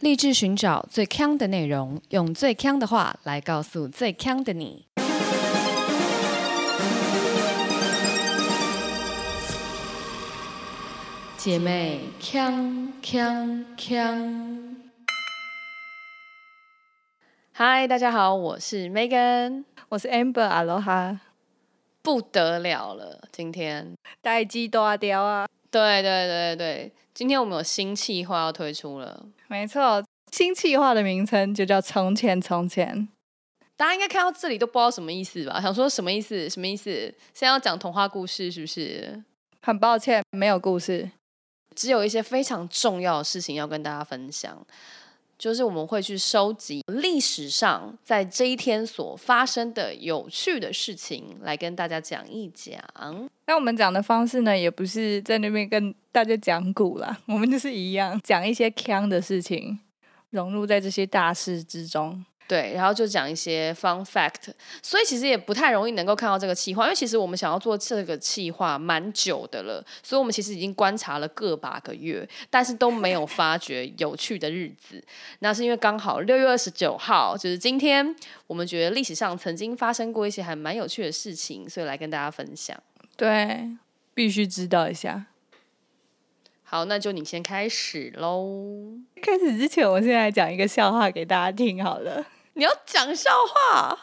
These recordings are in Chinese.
立志寻找最强的内容，用最强的话来告诉最强的你。姐妹，强强强！嗨，大家好，我是 Megan，我是 Amber Aloha，不得了了，今天待机大雕啊！对对对对，今天我们有新企划要推出了。没错，新企划的名称就叫《从前从前》。大家应该看到这里都不知道什么意思吧？想说什么意思？什么意思？现在要讲童话故事是不是？很抱歉，没有故事，只有一些非常重要的事情要跟大家分享。就是我们会去收集历史上在这一天所发生的有趣的事情，来跟大家讲一讲。那我们讲的方式呢，也不是在那边跟大家讲古啦，我们就是一样讲一些腔的事情，融入在这些大事之中。对，然后就讲一些 fun fact，所以其实也不太容易能够看到这个企划，因为其实我们想要做这个企划蛮久的了，所以我们其实已经观察了个把个月，但是都没有发觉有趣的日子。那是因为刚好六月二十九号就是今天，我们觉得历史上曾经发生过一些还蛮有趣的事情，所以来跟大家分享。对，必须知道一下。好，那就你先开始喽。开始之前，我先来讲一个笑话给大家听好了。你要讲笑话？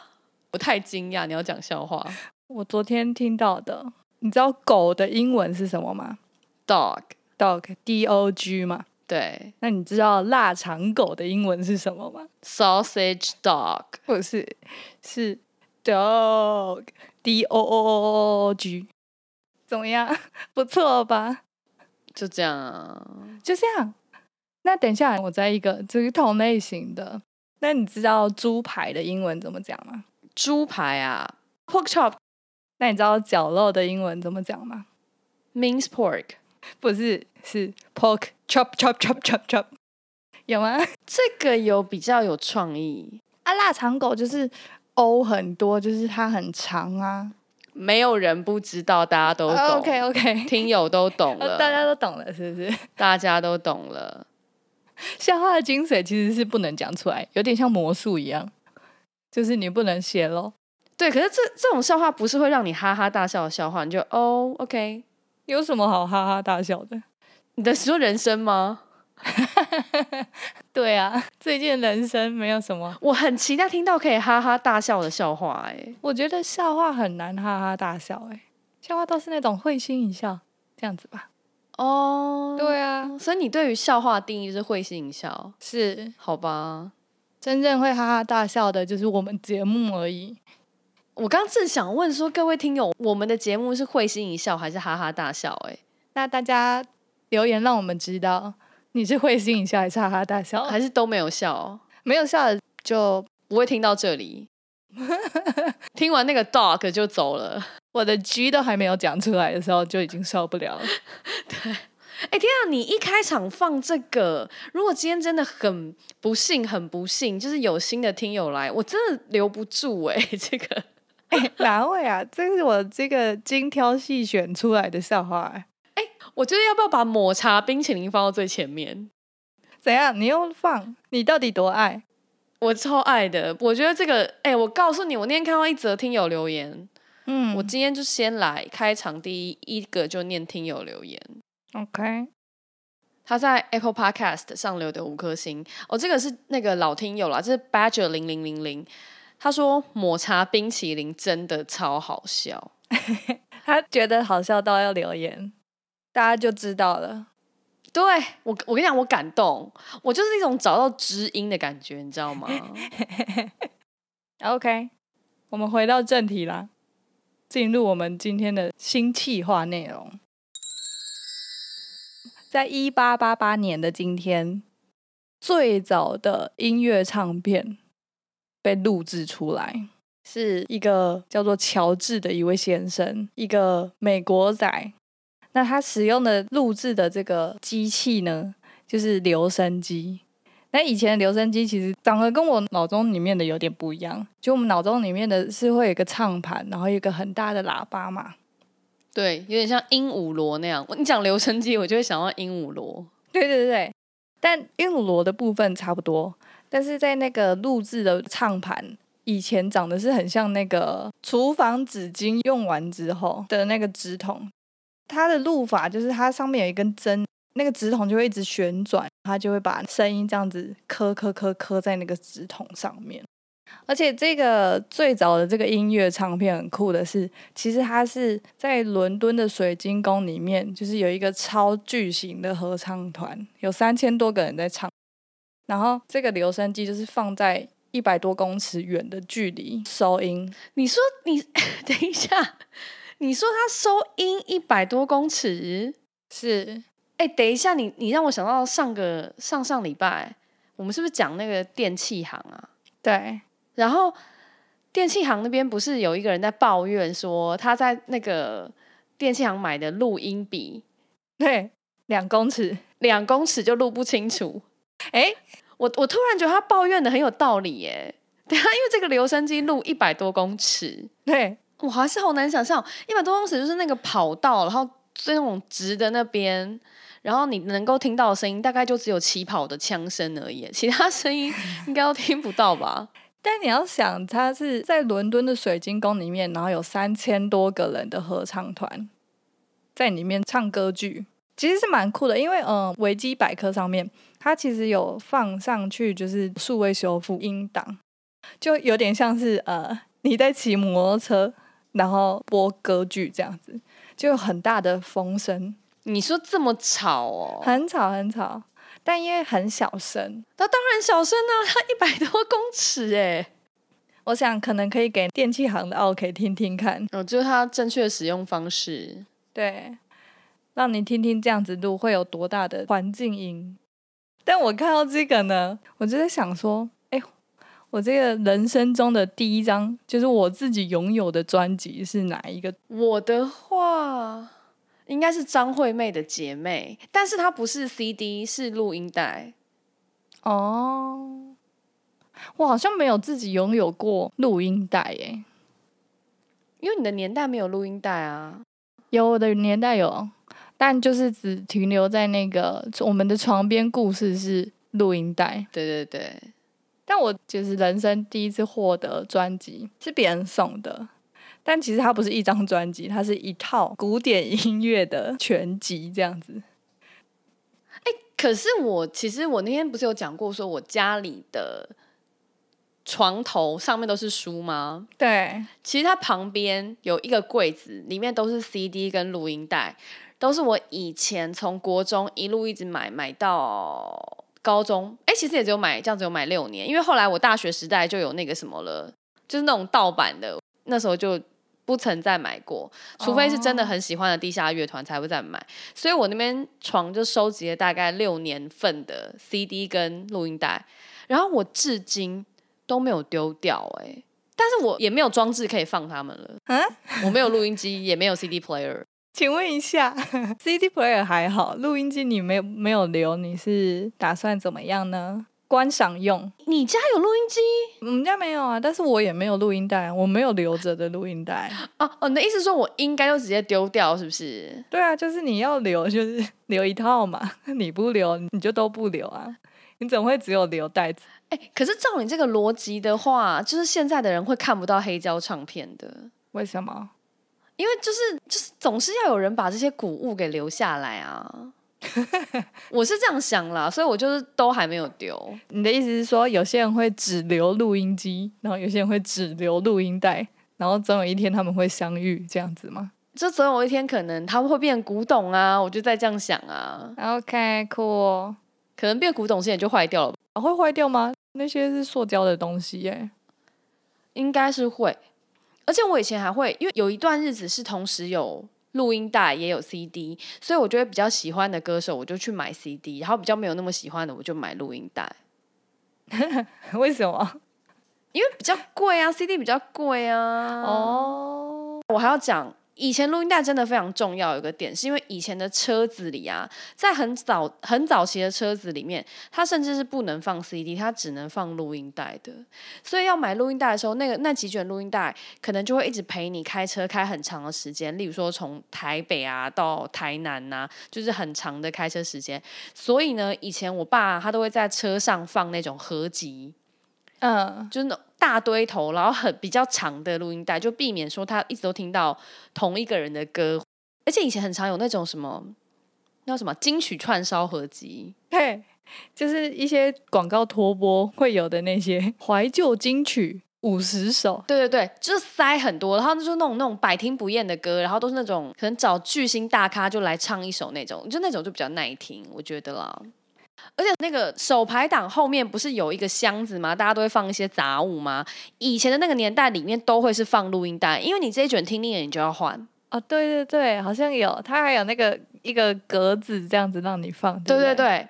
我太惊讶，你要讲笑话。我昨天听到的，你知道狗的英文是什么吗？Dog，Dog，D O G 嘛。对。那你知道腊肠狗的英文是什么吗？Sausage dog，不是，是 Dog，D O O O G。怎么样？不错吧？就这样，就这样。那等一下，我在一个这同类型的。那你知道猪排的英文怎么讲吗？猪排啊，pork chop。那你知道绞肉的英文怎么讲吗？mince pork。不是，是 pork chop chop chop chop chop。有吗？这个有比较有创意啊。腊肠狗就是 O 很多，就是它很长啊。没有人不知道，大家都懂。OK OK，听友都懂了，大家都懂了，是不是？大家都懂了。笑话的精髓其实是不能讲出来，有点像魔术一样，就是你不能写露。对，可是这这种笑话不是会让你哈哈大笑的笑话，你就哦，OK，有什么好哈哈大笑的？你的说人生吗？对啊，最近人生没有什么，我很期待听到可以哈哈大笑的笑话。哎，我觉得笑话很难哈哈大笑，哎，笑话都是那种会心一笑这样子吧。哦，对啊，所以你对于笑话定义是会心一笑，是好吧？真正会哈哈大笑的，就是我们节目而已。我刚正想问说，各位听友，我们的节目是会心一笑还是哈哈大笑？哎，那大家留言让我们知道，你是会心一笑还是哈哈大笑，还是都没有笑？没有笑的就不会听到这里，听完那个 dog 就走了。我的 G 都还没有讲出来的时候，就已经受不了了。对，哎，天啊！你一开场放这个，如果今天真的很不幸、很不幸，就是有新的听友来，我真的留不住哎。这个，哎，哪位啊？这是我这个精挑细选出来的笑话。哎，我觉得要不要把抹茶冰淇淋放到最前面？怎样？你又放？你到底多爱？我超爱的。我觉得这个，哎，我告诉你，我那天看到一则听友留言。嗯，我今天就先来开场，第一一个就念听友留言。OK，他在 Apple Podcast 上留的五颗星。哦，这个是那个老听友啦，这是 Badger 零零零零。他说抹茶冰淇淋真的超好笑，他觉得好笑到要留言，大家就知道了。对我，我跟你讲，我感动，我就是一种找到知音的感觉，你知道吗？OK，我们回到正题啦。进入我们今天的新企划内容，在一八八八年的今天，最早的音乐唱片被录制出来，是一个叫做乔治的一位先生，一个美国仔。那他使用的录制的这个机器呢，就是留声机。那以前的留声机其实长得跟我脑中里面的有点不一样，就我们脑中里面的是会有一个唱盘，然后一个很大的喇叭嘛。对，有点像鹦鹉螺那样。你讲留声机，我就会想到鹦鹉螺。对对对对，但鹦鹉螺的部分差不多，但是在那个录制的唱盘，以前长得是很像那个厨房纸巾用完之后的那个纸筒，它的录法就是它上面有一根针，那个纸筒就会一直旋转，它就会把声音这样子磕磕磕磕在那个纸筒上面。而且这个最早的这个音乐唱片很酷的是，其实它是在伦敦的水晶宫里面，就是有一个超巨型的合唱团，有三千多个人在唱。然后这个留声机就是放在一百多公尺远的距离收音。你说你 等一下，你说它收音一百多公尺是？哎，等一下，你你让我想到上个上上礼拜，我们是不是讲那个电器行啊？对。然后电器行那边不是有一个人在抱怨说他在那个电器行买的录音笔，对，两公尺，两公尺就录不清楚。哎，我我突然觉得他抱怨的很有道理耶。对啊，因为这个留声机录一百多公尺，对我还是好难想象，一百多公尺就是那个跑道，然后最那种直的那边，然后你能够听到的声音大概就只有起跑的枪声而已，其他声音应该都听不到吧。但你要想，他是在伦敦的水晶宫里面，然后有三千多个人的合唱团在里面唱歌剧，其实是蛮酷的。因为，嗯，维基百科上面它其实有放上去，就是数位修复音档，就有点像是呃你在骑摩托车，然后播歌剧这样子，就有很大的风声。你说这么吵哦？很吵，很吵。但因为很小声，那当然小声啊，它一百多公尺哎，我想可能可以给电器行的 OK 听听看，哦，就是它正确的使用方式，对，让你听听这样子录会有多大的环境音。但我看到这个呢，我就在想说，哎，我这个人生中的第一张就是我自己拥有的专辑是哪一个？我的话。应该是张惠妹的姐妹，但是她不是 CD，是录音带。哦，我好像没有自己拥有过录音带耶，因为你的年代没有录音带啊。有我的年代有，但就是只停留在那个我们的床边故事是录音带。对对对，但我就是人生第一次获得专辑，是别人送的。但其实它不是一张专辑，它是一套古典音乐的全集这样子。哎，可是我其实我那天不是有讲过，说我家里的床头上面都是书吗？对，其实它旁边有一个柜子，里面都是 CD 跟录音带，都是我以前从国中一路一直买买到高中。哎，其实也只有买这样子，有买六年，因为后来我大学时代就有那个什么了，就是那种盗版的，那时候就。不曾再买过，除非是真的很喜欢的地下乐团才会再买。所以我那边床就收集了大概六年份的 CD 跟录音带，然后我至今都没有丢掉哎，但是我也没有装置可以放它们了。嗯，我没有录音机，也没有 CD player。请问一下，CD player 还好，录音机你没有没有留，你是打算怎么样呢？观赏用，你家有录音机？我们家没有啊，但是我也没有录音带，我没有留着的录音带。哦哦，你的意思说我应该就直接丢掉，是不是？对啊，就是你要留，就是留一套嘛。你不留，你就都不留啊。你怎么会只有留袋子？哎，可是照你这个逻辑的话，就是现在的人会看不到黑胶唱片的。为什么？因为就是就是总是要有人把这些古物给留下来啊。我是这样想啦，所以我就是都还没有丢。你的意思是说，有些人会只留录音机，然后有些人会只留录音带，然后总有一天他们会相遇，这样子吗？就总有一天可能他们会变古董啊，我就在这样想啊。OK，cool，可能变古董之前就坏掉了，会坏掉吗？那些是塑胶的东西耶，应该是会。而且我以前还会，因为有一段日子是同时有。录音带也有 CD，所以我觉得比较喜欢的歌手，我就去买 CD；然后比较没有那么喜欢的，我就买录音带。为什么？因为比较贵啊，CD 比较贵啊。哦，我还要讲以前录音带真的非常重要，有个点是因为以前的车子里啊，在很早很早期的车子里面，它甚至是不能放 CD，它只能放录音带的。所以要买录音带的时候，那个那几卷录音带可能就会一直陪你开车开很长的时间，例如说从台北啊到台南呐，就是很长的开车时间。所以呢，以前我爸他都会在车上放那种合集，嗯，就是那种大堆头，然后很比较长的录音带，就避免说他一直都听到同一个人的歌。而且以前很常有那种什么，那叫什么金曲串烧合集，对，就是一些广告拖播会有的那些 怀旧金曲五十首，对对对，就是塞很多，然后就那种那种百听不厌的歌，然后都是那种可能找巨星大咖就来唱一首那种，就那种就比较耐听，我觉得啦。而且那个手排档后面不是有一个箱子吗？大家都会放一些杂物吗？以前的那个年代里面都会是放录音带，因为你这一卷听腻了，你就要换。哦，对对对，好像有，它还有那个一个格子这样子让你放，对对对对，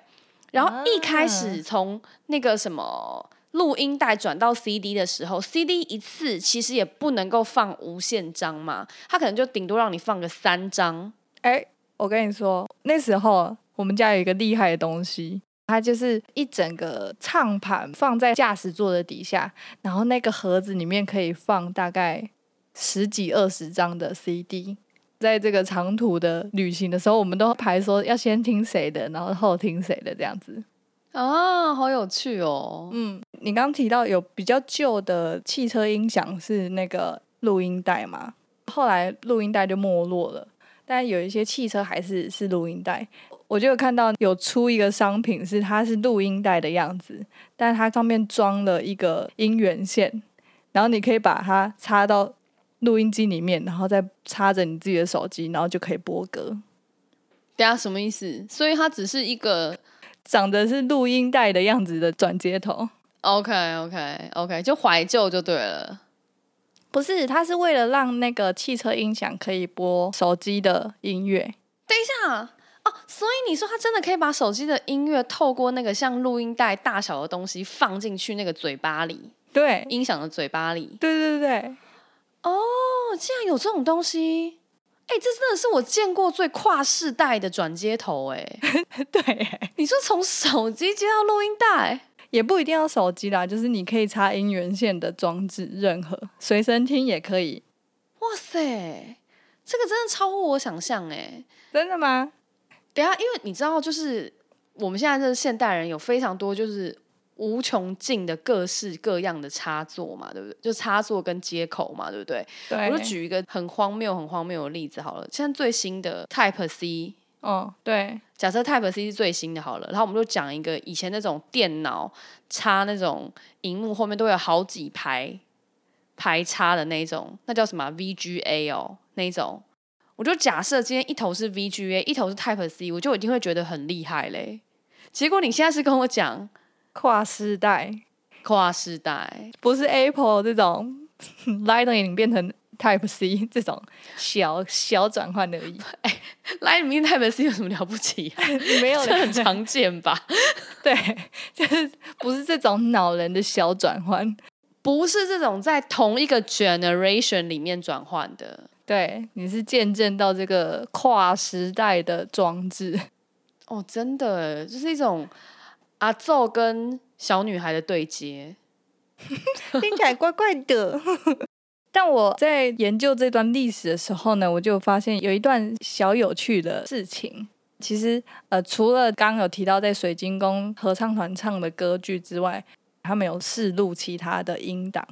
然后一开始啊从那个什么录音带转到 CD 的时候，CD 一次其实也不能够放无限张嘛，它可能就顶多让你放个三张。哎，我跟你说，那时候我们家有一个厉害的东西，它就是一整个唱盘放在驾驶座的底下，然后那个盒子里面可以放大概十几二十张的 CD。在这个长途的旅行的时候，我们都排说要先听谁的，然后后听谁的这样子。啊，好有趣哦！嗯，你刚刚提到有比较旧的汽车音响是那个录音带嘛？后来录音带就没落了，但有一些汽车还是是录音带。我就有看到有出一个商品是它是录音带的样子，但它上面装了一个音源线，然后你可以把它插到录音机里面，然后再插着你自己的手机，然后就可以播歌。等一下什么意思？所以它只是一个长得是录音带的样子的转接头，OK OK OK，就怀旧就对了。不是，它是为了让那个汽车音响可以播手机的音乐。等一下哦，所以你说他真的可以把手机的音乐透过那个像录音带大小的东西放进去那个嘴巴里，对，音响的嘴巴里。对对对哦，竟然有这种东西！哎、这真的是我见过最跨世代的转接头哎！对 对，你说从手机接到录音带，也不一定要手机啦，就是你可以插音源线的装置，任何随身听也可以。哇塞，这个真的超乎我想象哎！真的吗？等一下，因为你知道，就是我们现在这个现代人有非常多就是无穷尽的各式各样的插座嘛，对不对？就插座跟接口嘛，对不对？对，我就举一个很荒谬、很荒谬的例子好了。现在最新的 Type C，哦，对，假设 Type C 是最新的好了，然后我们就讲一个以前那种电脑插那种荧幕后面都会有好几排排插的那一种，那叫什么啊 VGA 哦，那一种。我就假设今天一头是 VGA，一头是 Type C，我就一定会觉得很厉害嘞。结果你现在是跟我讲跨世代跨世代，不是 Apple 这种 Lightning 变成 Type C 这种小小转换而已，哎，Lightning Type C 有什么了不起、啊？没有这很常见吧？对，就是不是这种恼人的小转换。不是这种在同一个 generation 里面转换的。对，你是见证到这个跨时代的装置。哦，真的，就是一种阿奏跟小女孩的对接。听起来怪怪的。但我在研究这段历史的时候呢，我就发现有一段小有趣的事情。其实，呃，除了刚刚有提到在水晶宫合唱团唱的歌剧之外，他们有试录其他的音档。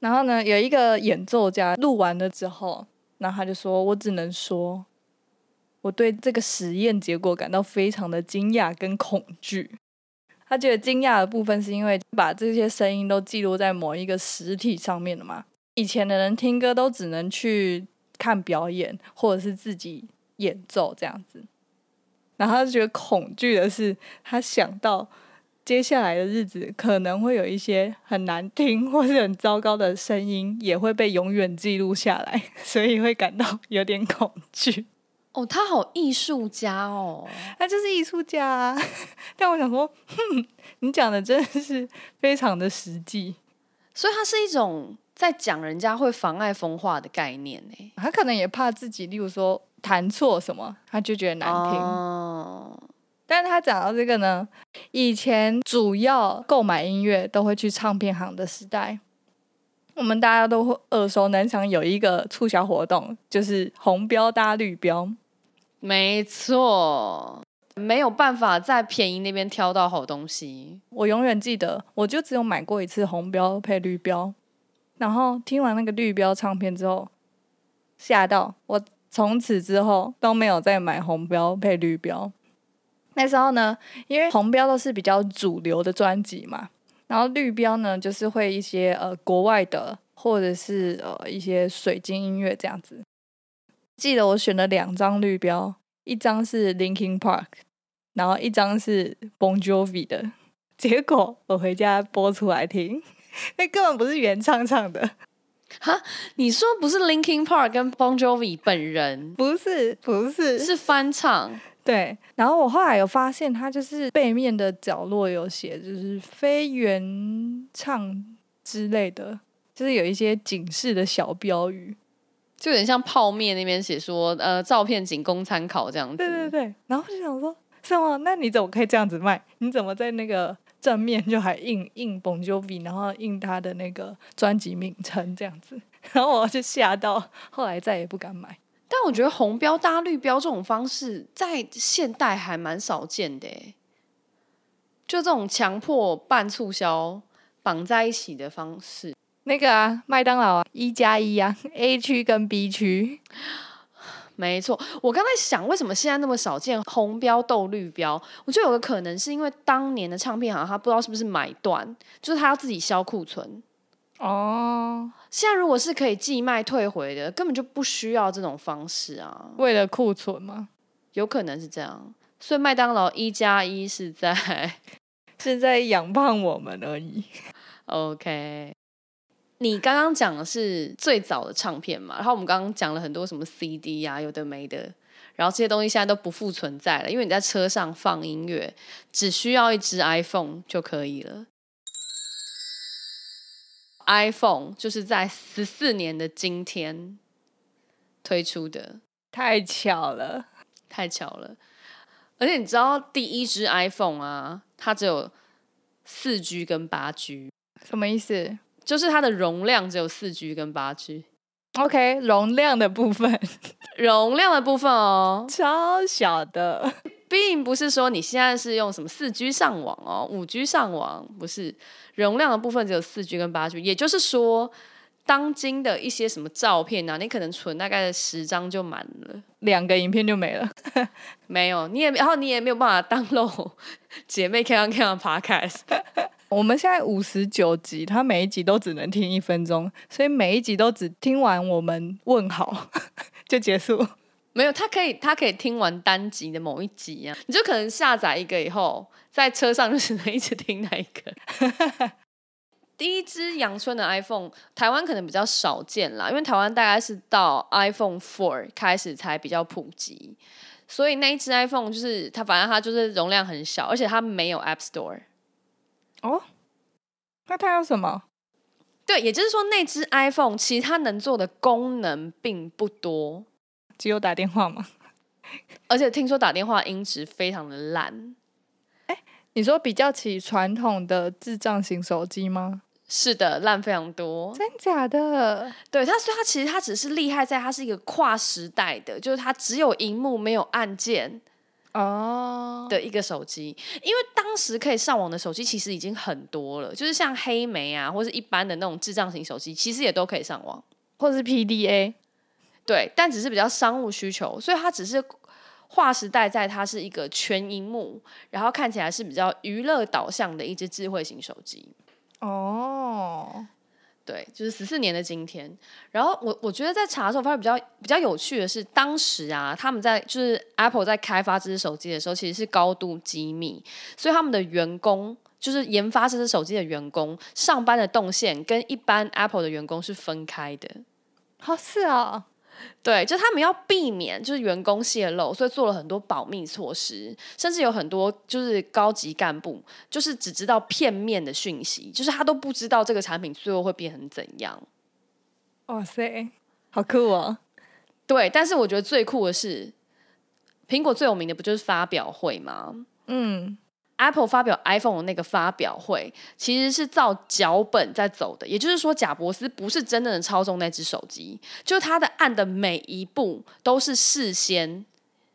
然后呢，有一个演奏家录完了之后，然后他就说：“我只能说，我对这个实验结果感到非常的惊讶跟恐惧。”他觉得惊讶的部分是因为把这些声音都记录在某一个实体上面了嘛。以前的人听歌都只能去看表演，或者是自己演奏这样子。然后他就觉得恐惧的是，他想到接下来的日子可能会有一些很难听或是很糟糕的声音，也会被永远记录下来，所以会感到有点恐惧。哦，他好艺术家哦。他就是艺术家、啊，但我想说，哼，你讲的真的是非常的实际。所以他是一种在讲人家会妨碍风化的概念呢。他可能也怕自己，例如说弹错什么，他就觉得难听。哦，但是他讲到这个呢，以前主要购买音乐都会去唱片行的时代，我们大家都会耳熟能详有一个促销活动，就是红标搭绿标。没错，没有办法在便宜那边挑到好东西。我永远记得，我就只有买过一次红标配绿标，然后听完那个绿标唱片之后，吓到我，从此之后都没有再买红标配绿标。那时候呢，因为红标都是比较主流的专辑嘛，然后绿标呢就是会一些呃国外的或者是呃一些水晶音乐这样子。记得我选了两张绿标，一张是 Linkin Park，然后一张是 Bon Jovi 的。结果我回家播出来听，那根本不是原唱唱的。哈，你说不是 Linkin Park 跟 Bon Jovi 本人？不是，不是，是翻唱。对，然后我后来有发现，它就是背面的角落有写，就是非原唱之类的，就是有一些警示的小标语。就有点像泡面那边写说，呃，照片仅供参考这样子。对对对，然后就想说，什么？那你怎么可以这样子卖？你怎么在那个正面就还印印 Bon Jovi，然后印他的那个专辑名称这样子？然后我就吓到，后来再也不敢买。但我觉得红标搭绿标这种方式，在现代还蛮少见的，就这种强迫办促销绑在一起的方式。那个啊，麦当劳啊，一加一啊，A 区跟 B 区，没错。我刚才想，为什么现在那么少见红标斗绿标？我觉得有个可能是因为当年的唱片行，他不知道是不是买断，就是他要自己销库存。哦，现在如果是可以寄卖退回的，根本就不需要这种方式啊。为了库存吗？有可能是这样。所以麦当劳一加一是在 是在养胖我们而已。OK。你刚刚讲的是最早的唱片嘛？然后我们刚刚讲了很多什么 CD 呀，有的没的，然后这些东西现在都不复存在了，因为你在车上放音乐，只需要一支 iPhone 就可以了。iPhone 就是在十四年的今天推出的，太巧了，太巧了！而且你知道第一支 iPhone 啊，它只有四 G 跟八 G，什么意思？就是它的容量只有四 G 跟八 G，OK，容量的部分，容量的部分哦，超小的，并不是说你现在是用什么四 G 上网哦，五 G 上网不是，容量的部分只有四 G 跟八 G，也就是说，当今的一些什么照片啊，你可能存大概十张就满了，两个影片就没了，没有，你也然后你也没有办法当漏姐妹看看看 Podcast。我们现在五十九集，他每一集都只能听一分钟，所以每一集都只听完我们问好 就结束。没有，他可以，他可以听完单集的某一集啊，你就可能下载一个以后，在车上就只能一直听那一个。第一支阳春的 iPhone，台湾可能比较少见啦，因为台湾大概是到 iPhone Four 开始才比较普及，所以那一支 iPhone 就是它，反正它就是容量很小，而且它没有 App Store。哦，那它有什么？对，也就是说，那只 iPhone 其实它能做的功能并不多，只有打电话吗？而且听说打电话音质非常的烂。哎，你说比较起传统的智障型手机吗？是的，烂非常多。真假的？对它，所以它其实它只是厉害在它是一个跨时代的，就是它只有荧幕没有按键。哦，的一个手机，因为当时可以上网的手机其实已经很多了，就是像黑莓啊，或是一般的那种智障型手机，其实也都可以上网，或是 PDA，对，但只是比较商务需求，所以它只是划时代在它是一个全荧幕，然后看起来是比较娱乐导向的一只智慧型手机。哦。对，就是十四年的今天。然后我我觉得在查的时候发现比较比较有趣的是，当时啊，他们在就是 Apple 在开发这只手机的时候，其实是高度机密，所以他们的员工就是研发这只手机的员工上班的动线跟一般 Apple 的员工是分开的。好是啊。对，就他们要避免就是员工泄露，所以做了很多保密措施，甚至有很多就是高级干部就是只知道片面的讯息，就是他都不知道这个产品最后会变成怎样。哇塞，好酷哦！对，但是我觉得最酷的是，苹果最有名的不就是发表会吗？嗯，Apple 发表 iPhone 的那个发表会，其实是照脚本在走的，也就是说，贾伯斯不是真正的操纵那只手机，就是他的按的每一步都是事先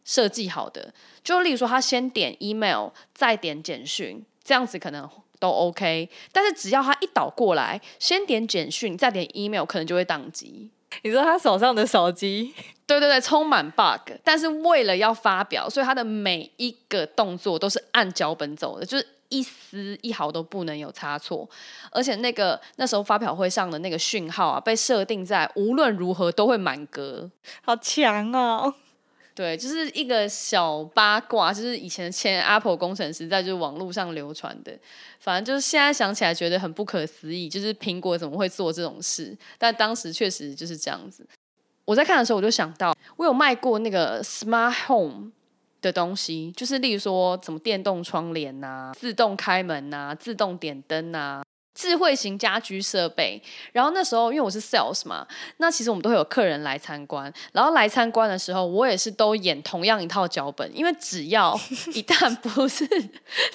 设计好的。就例如说，他先点 email，再点简讯，这样子可能都 OK。但是只要他一倒过来，先点简讯，再点 email，可能就会宕机。你说他手上的手机，对对对，充满 bug，但是为了要发表，所以他的每一个动作都是按脚本走的，就是一丝一毫都不能有差错。而且那个那时候发表会上的那个讯号啊，被设定在无论如何都会满格，好强哦！对，就是一个小八卦，就是以前前 Apple 工程师在就是网络上流传的，反正就是现在想起来觉得很不可思议，就是苹果怎么会做这种事？但当时确实就是这样子。我在看的时候，我就想到，我有卖过那个 Smart Home 的东西，就是例如说什么电动窗帘呐、自动开门呐、自动点灯呐。智慧型家居设备，然后那时候因为我是 sales 嘛，那其实我们都会有客人来参观，然后来参观的时候，我也是都演同样一套脚本，因为只要一旦不是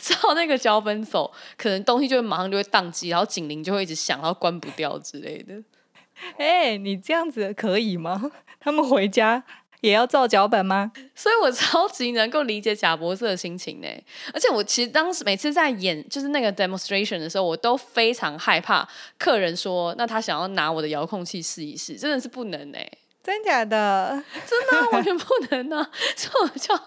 照那个脚本走，可能东西就会马上就会宕机，然后警铃就会一直响，然后关不掉之类的。哎，你这样子可以吗？他们回家。也要照脚本吗？所以我超级能够理解贾博士的心情呢。而且我其实当时每次在演就是那个 demonstration 的时候，我都非常害怕客人说，那他想要拿我的遥控器试一试，真的是不能呢。真假的？真的完全不能呢。所以我就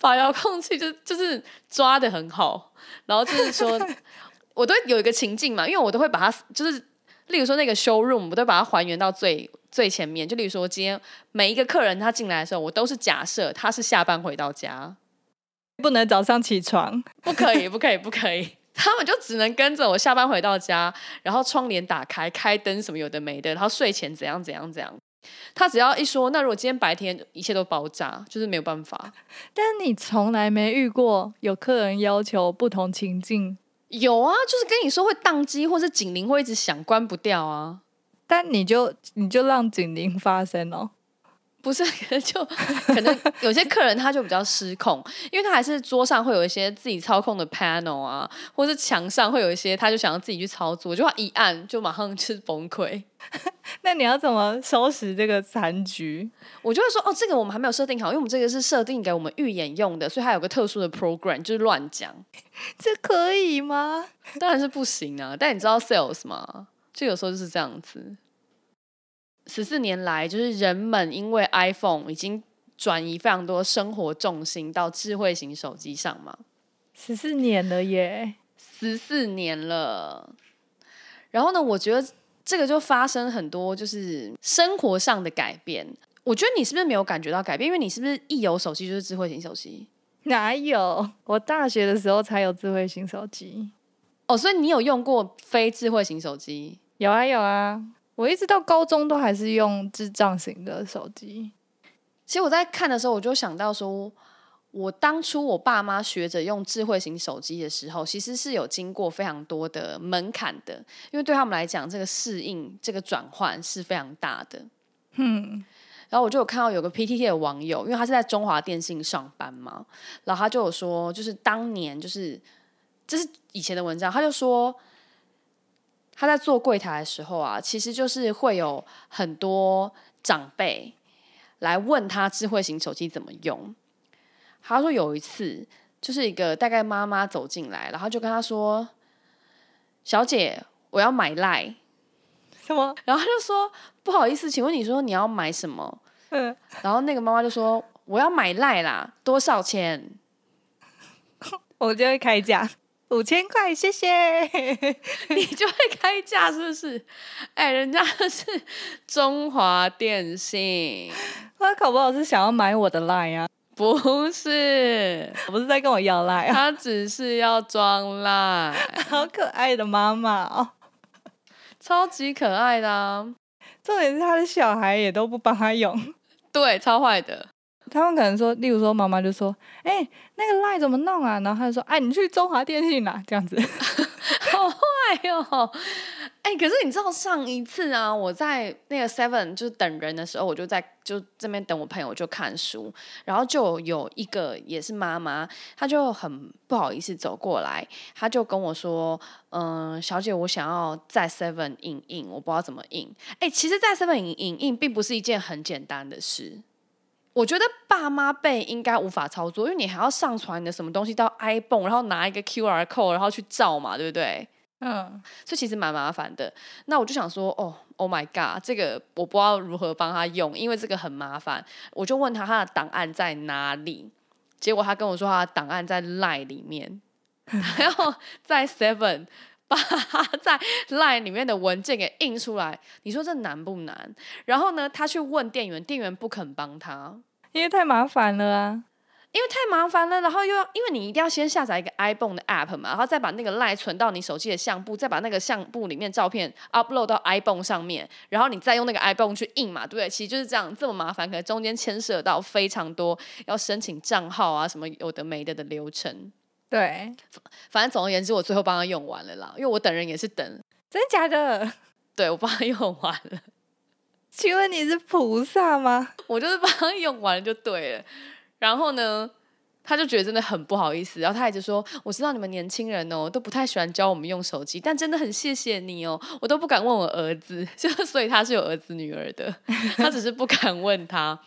把遥控器就就是抓的很好，然后就是说，我都有一个情境嘛，因为我都会把它就是，例如说那个 show room，我都把它还原到最。最前面，就例如说，今天每一个客人他进来的时候，我都是假设他是下班回到家，不能早上起床，不可以，不可以，不可以，他们就只能跟着我下班回到家，然后窗帘打开，开灯什么有的没的，然后睡前怎样怎样怎样。他只要一说，那如果今天白天一切都爆炸，就是没有办法。但你从来没遇过有客人要求不同情境？有啊，就是跟你说会宕机，或是警铃会一直响，关不掉啊。但你就你就让警铃发生哦，不是，可能就可能有些客人他就比较失控，因为他还是桌上会有一些自己操控的 panel 啊，或是墙上会有一些，他就想要自己去操作，就一按就马上就是崩溃。那你要怎么收拾这个残局？我就会说哦，这个我们还没有设定好，因为我们这个是设定给我们预演用的，所以它有个特殊的 program，就是乱讲，这可以吗？当然是不行啊！但你知道 sales 吗？就有时候就是这样子。十四年来，就是人们因为 iPhone 已经转移非常多生活重心到智慧型手机上嘛。十四年了耶，十四年了。然后呢，我觉得这个就发生很多就是生活上的改变。我觉得你是不是没有感觉到改变？因为你是不是一有手机就是智慧型手机？哪有？我大学的时候才有智慧型手机。哦，所以你有用过非智慧型手机？有啊，有啊，我一直到高中都还是用智障型的手机。其实我在看的时候，我就想到说，我当初我爸妈学着用智慧型手机的时候，其实是有经过非常多的门槛的，因为对他们来讲，这个适应、这个转换是非常大的。嗯，然后我就有看到有个 PTT 的网友，因为他是在中华电信上班嘛，然后他就有说，就是当年就是这是。以前的文章，他就说他在做柜台的时候啊，其实就是会有很多长辈来问他智慧型手机怎么用。他说有一次，就是一个大概妈妈走进来，然后就跟他说：“小姐，我要买赖。”什么？然后他就说：“不好意思，请问你说你要买什么？”嗯，然后那个妈妈就说：“我要买赖啦，多少钱？” 我就会开价。五千块，谢谢。你就会开价是不是？哎，人家是中华电信，他搞不好是想要买我的 line 啊？不是，不是在跟我要 line 啊？他只是要装 line。好可爱的妈妈哦，超级可爱的。重点是他的小孩也都不帮他用，对，超坏的。他们可能说，例如说，妈妈就说：“哎，那个赖怎么弄啊？”然后他就说：“哎，你去中华电信啦。”这样子，好坏哟！哎，可是你知道上一次啊，我在那个 Seven 就是等人的时候，我就在就这边等我朋友就看书，然后就有一个也是妈妈，她就很不好意思走过来，她就跟我说：“嗯，小姐，我想要在 Seven 印印，我不知道怎么印。”哎，其实，在 Seven 影影印并不是一件很简单的事。我觉得爸妈辈应该无法操作，因为你还要上传你的什么东西到 iPhone，然后拿一个 QR code，然后去照嘛，对不对？嗯，所以其实蛮麻烦的。那我就想说，哦，Oh my God，这个我不知道如何帮他用，因为这个很麻烦。我就问他他的档案在哪里，结果他跟我说他的档案在 Line 里面，还要在 Seven 把他在 Line 里面的文件给印出来。你说这难不难？然后呢，他去问店员，店员不肯帮他，因为太麻烦了啊。因为太麻烦了，然后又要，因为你一定要先下载一个 iPhone 的 App 嘛，然后再把那个 Line 存到你手机的相簿，再把那个相簿里面照片 upload 到 iPhone 上面，然后你再用那个 iPhone 去印嘛，对不对？其实就是这样，这么麻烦，可能中间牵涉到非常多要申请账号啊，什么有的没的的流程。对，反正总而言之，我最后帮他用完了啦，因为我等人也是等，真的假的？对，我帮他用完了。请问你是菩萨吗？我就是帮他用完了就对了。然后呢，他就觉得真的很不好意思，然后他一直说：“我知道你们年轻人哦，都不太喜欢教我们用手机，但真的很谢谢你哦，我都不敢问我儿子，就所以他是有儿子女儿的，他只是不敢问他。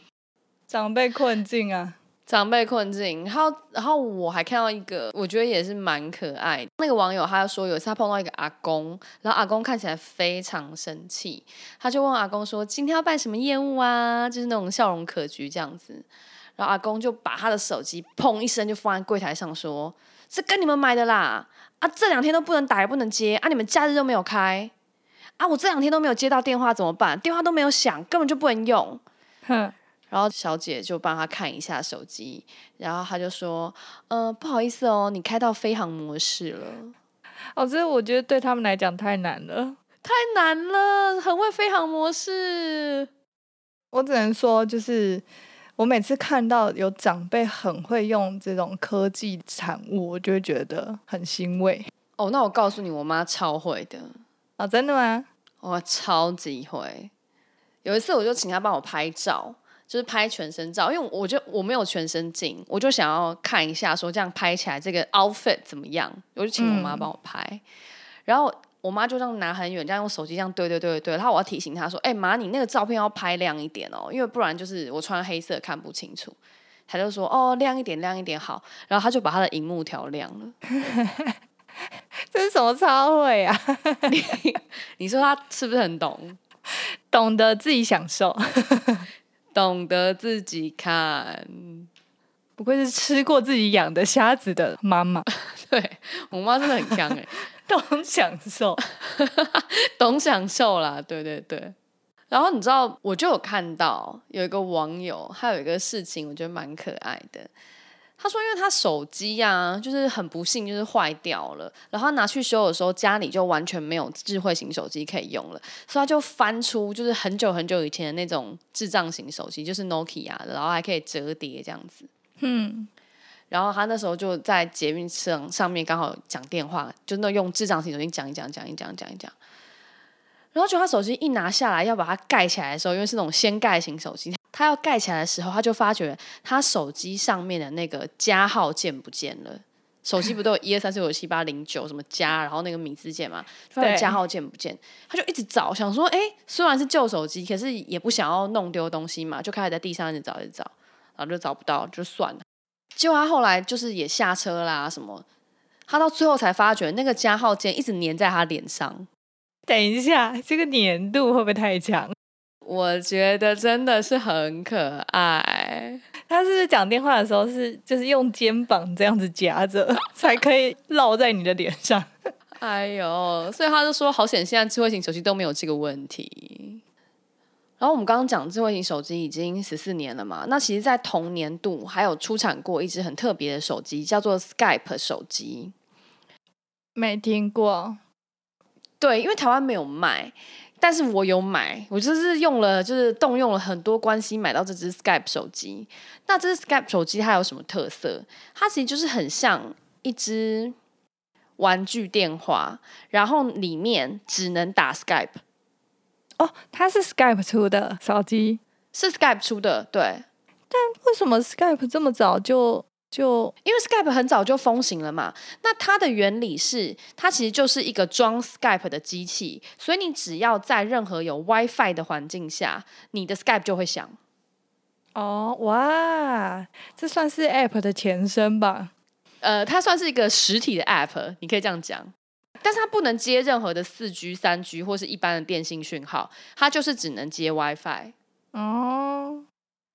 长辈困境啊，长辈困境。然后，然后我还看到一个，我觉得也是蛮可爱。那个网友他说，有一次他碰到一个阿公，然后阿公看起来非常生气，他就问阿公说：今天要办什么业务啊？就是那种笑容可掬这样子。”然后阿公就把他的手机砰一声就放在柜台上，说：“是跟你们买的啦！啊，这两天都不能打也不能接啊，你们假日都没有开啊，我这两天都没有接到电话怎么办？电话都没有响，根本就不能用。”哼。然后小姐就帮他看一下手机，然后他就说：“嗯，不好意思哦，你开到飞行模式了。”哦，这我觉得对他们来讲太难了，太难了，很会飞行模式。我只能说，就是。我每次看到有长辈很会用这种科技产物，我就会觉得很欣慰。哦，那我告诉你，我妈超会的哦，真的吗？我超级会。有一次，我就请她帮我拍照，就是拍全身照，因为我就我没有全身镜，我就想要看一下，说这样拍起来这个 outfit 怎么样，我就请我妈帮我拍，然后。我妈就这样拿很远，这样用手机这样对对对对，然后我要提醒她说：“哎妈，你那个照片要拍亮一点哦，因为不然就是我穿黑色看不清楚。”她就说：“哦，亮一点，亮一点好。”然后她就把她的荧幕调亮了。这是什么超会啊？你 你说她是不是很懂？懂得自己享受，懂得自己看，不愧是吃过自己养的虾子的妈妈。对我妈真的很强哎。懂享受，懂享受啦，对对对。然后你知道，我就有看到有一个网友，他有一个事情，我觉得蛮可爱的。他说，因为他手机呀，就是很不幸，就是坏掉了。然后他拿去修的时候，家里就完全没有智慧型手机可以用了，所以他就翻出就是很久很久以前的那种智障型手机，就是 Nokia 的，然后还可以折叠这样子。嗯。然后他那时候就在捷运上上面刚好讲电话，就那用智障型手机讲一讲讲一讲讲一讲。然后就他手机一拿下来要把它盖起来的时候，因为是那种掀盖型手机，他要盖起来的时候，他就发觉他手机上面的那个加号键不见了。手机不都有 一二三四五六七八零九什么加，然后那个米字键嘛，发现加号键不见，他就一直找，想说，哎，虽然是旧手机，可是也不想要弄丢东西嘛，就开始在地上一直找一直找，然后就找不到，就算了。结果他后来就是也下车啦，什么，他到最后才发觉那个加号键一直粘在他脸上。等一下，这个粘度会不会太强？我觉得真的是很可爱。他是不是讲电话的时候是就是用肩膀这样子夹着，才可以落在你的脸上？哎呦，所以他就说好险，现在智慧型手机都没有这个问题。然后我们刚刚讲智慧型手机已经十四年了嘛，那其实，在同年度还有出产过一只很特别的手机，叫做 Skype 手机。没听过，对，因为台湾没有卖，但是我有买，我就是用了，就是动用了很多关系买到这只 Skype 手机。那这只 Skype 手机它有什么特色？它其实就是很像一只，玩具电话，然后里面只能打 Skype。哦，它是 Skype 出的手机，是 Skype 出的，对。但为什么 Skype 这么早就就？因为 Skype 很早就风行了嘛。那它的原理是，它其实就是一个装 Skype 的机器，所以你只要在任何有 WiFi 的环境下，你的 Skype 就会响。哦，哇，这算是 App 的前身吧？呃，它算是一个实体的 App，你可以这样讲。但是它不能接任何的四 G、三 G 或是一般的电信讯号，它就是只能接 WiFi。哦，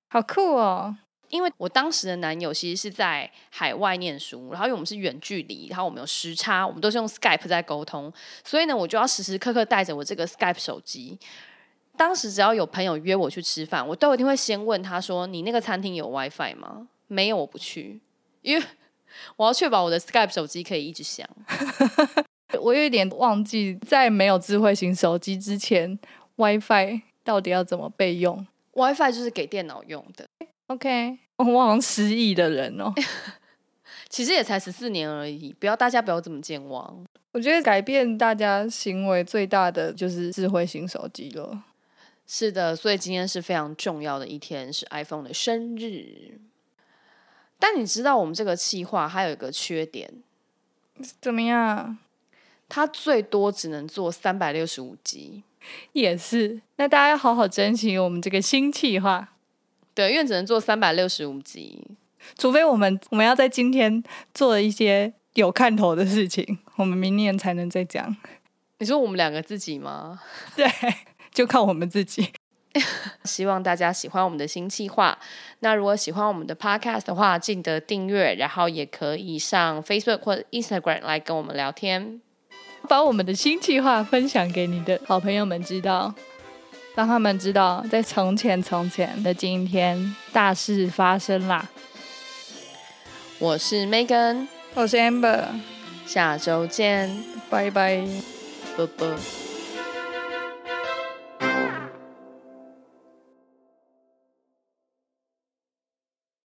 好酷哦！因为我当时的男友其实是在海外念书，然后因为我们是远距离，然后我们有时差，我们都是用 Skype 在沟通，所以呢，我就要时时刻刻带着我这个 Skype 手机。当时只要有朋友约我去吃饭，我都一定会先问他说：“你那个餐厅有 WiFi 吗？”没有，我不去，因为我要确保我的 Skype 手机可以一直响。我有一点忘记，在没有智慧型手机之前，WiFi 到底要怎么备用？WiFi 就是给电脑用的。OK，我好像失忆的人哦。其实也才十四年而已，不要大家不要这么健忘。我觉得改变大家行为最大的就是智慧型手机了。是的，所以今天是非常重要的一天，是 iPhone 的生日。但你知道我们这个计划还有一个缺点，怎么样？它最多只能做三百六十五集。也是，那大家要好好珍惜我们这个新计划。对，因为只能做三百六十五集，除非我们我们要在今天做一些有看头的事情，我们明年才能再讲。你说我们两个自己吗？对。就靠我们自己。希望大家喜欢我们的新计划。那如果喜欢我们的 Podcast 的话，记得订阅，然后也可以上 Facebook 或者 Instagram 来跟我们聊天，把我们的新计划分享给你的好朋友们知道，让他们知道在从前从前的今天大事发生啦。我是 Megan，我是 Amber，下周见，拜拜，啵啵。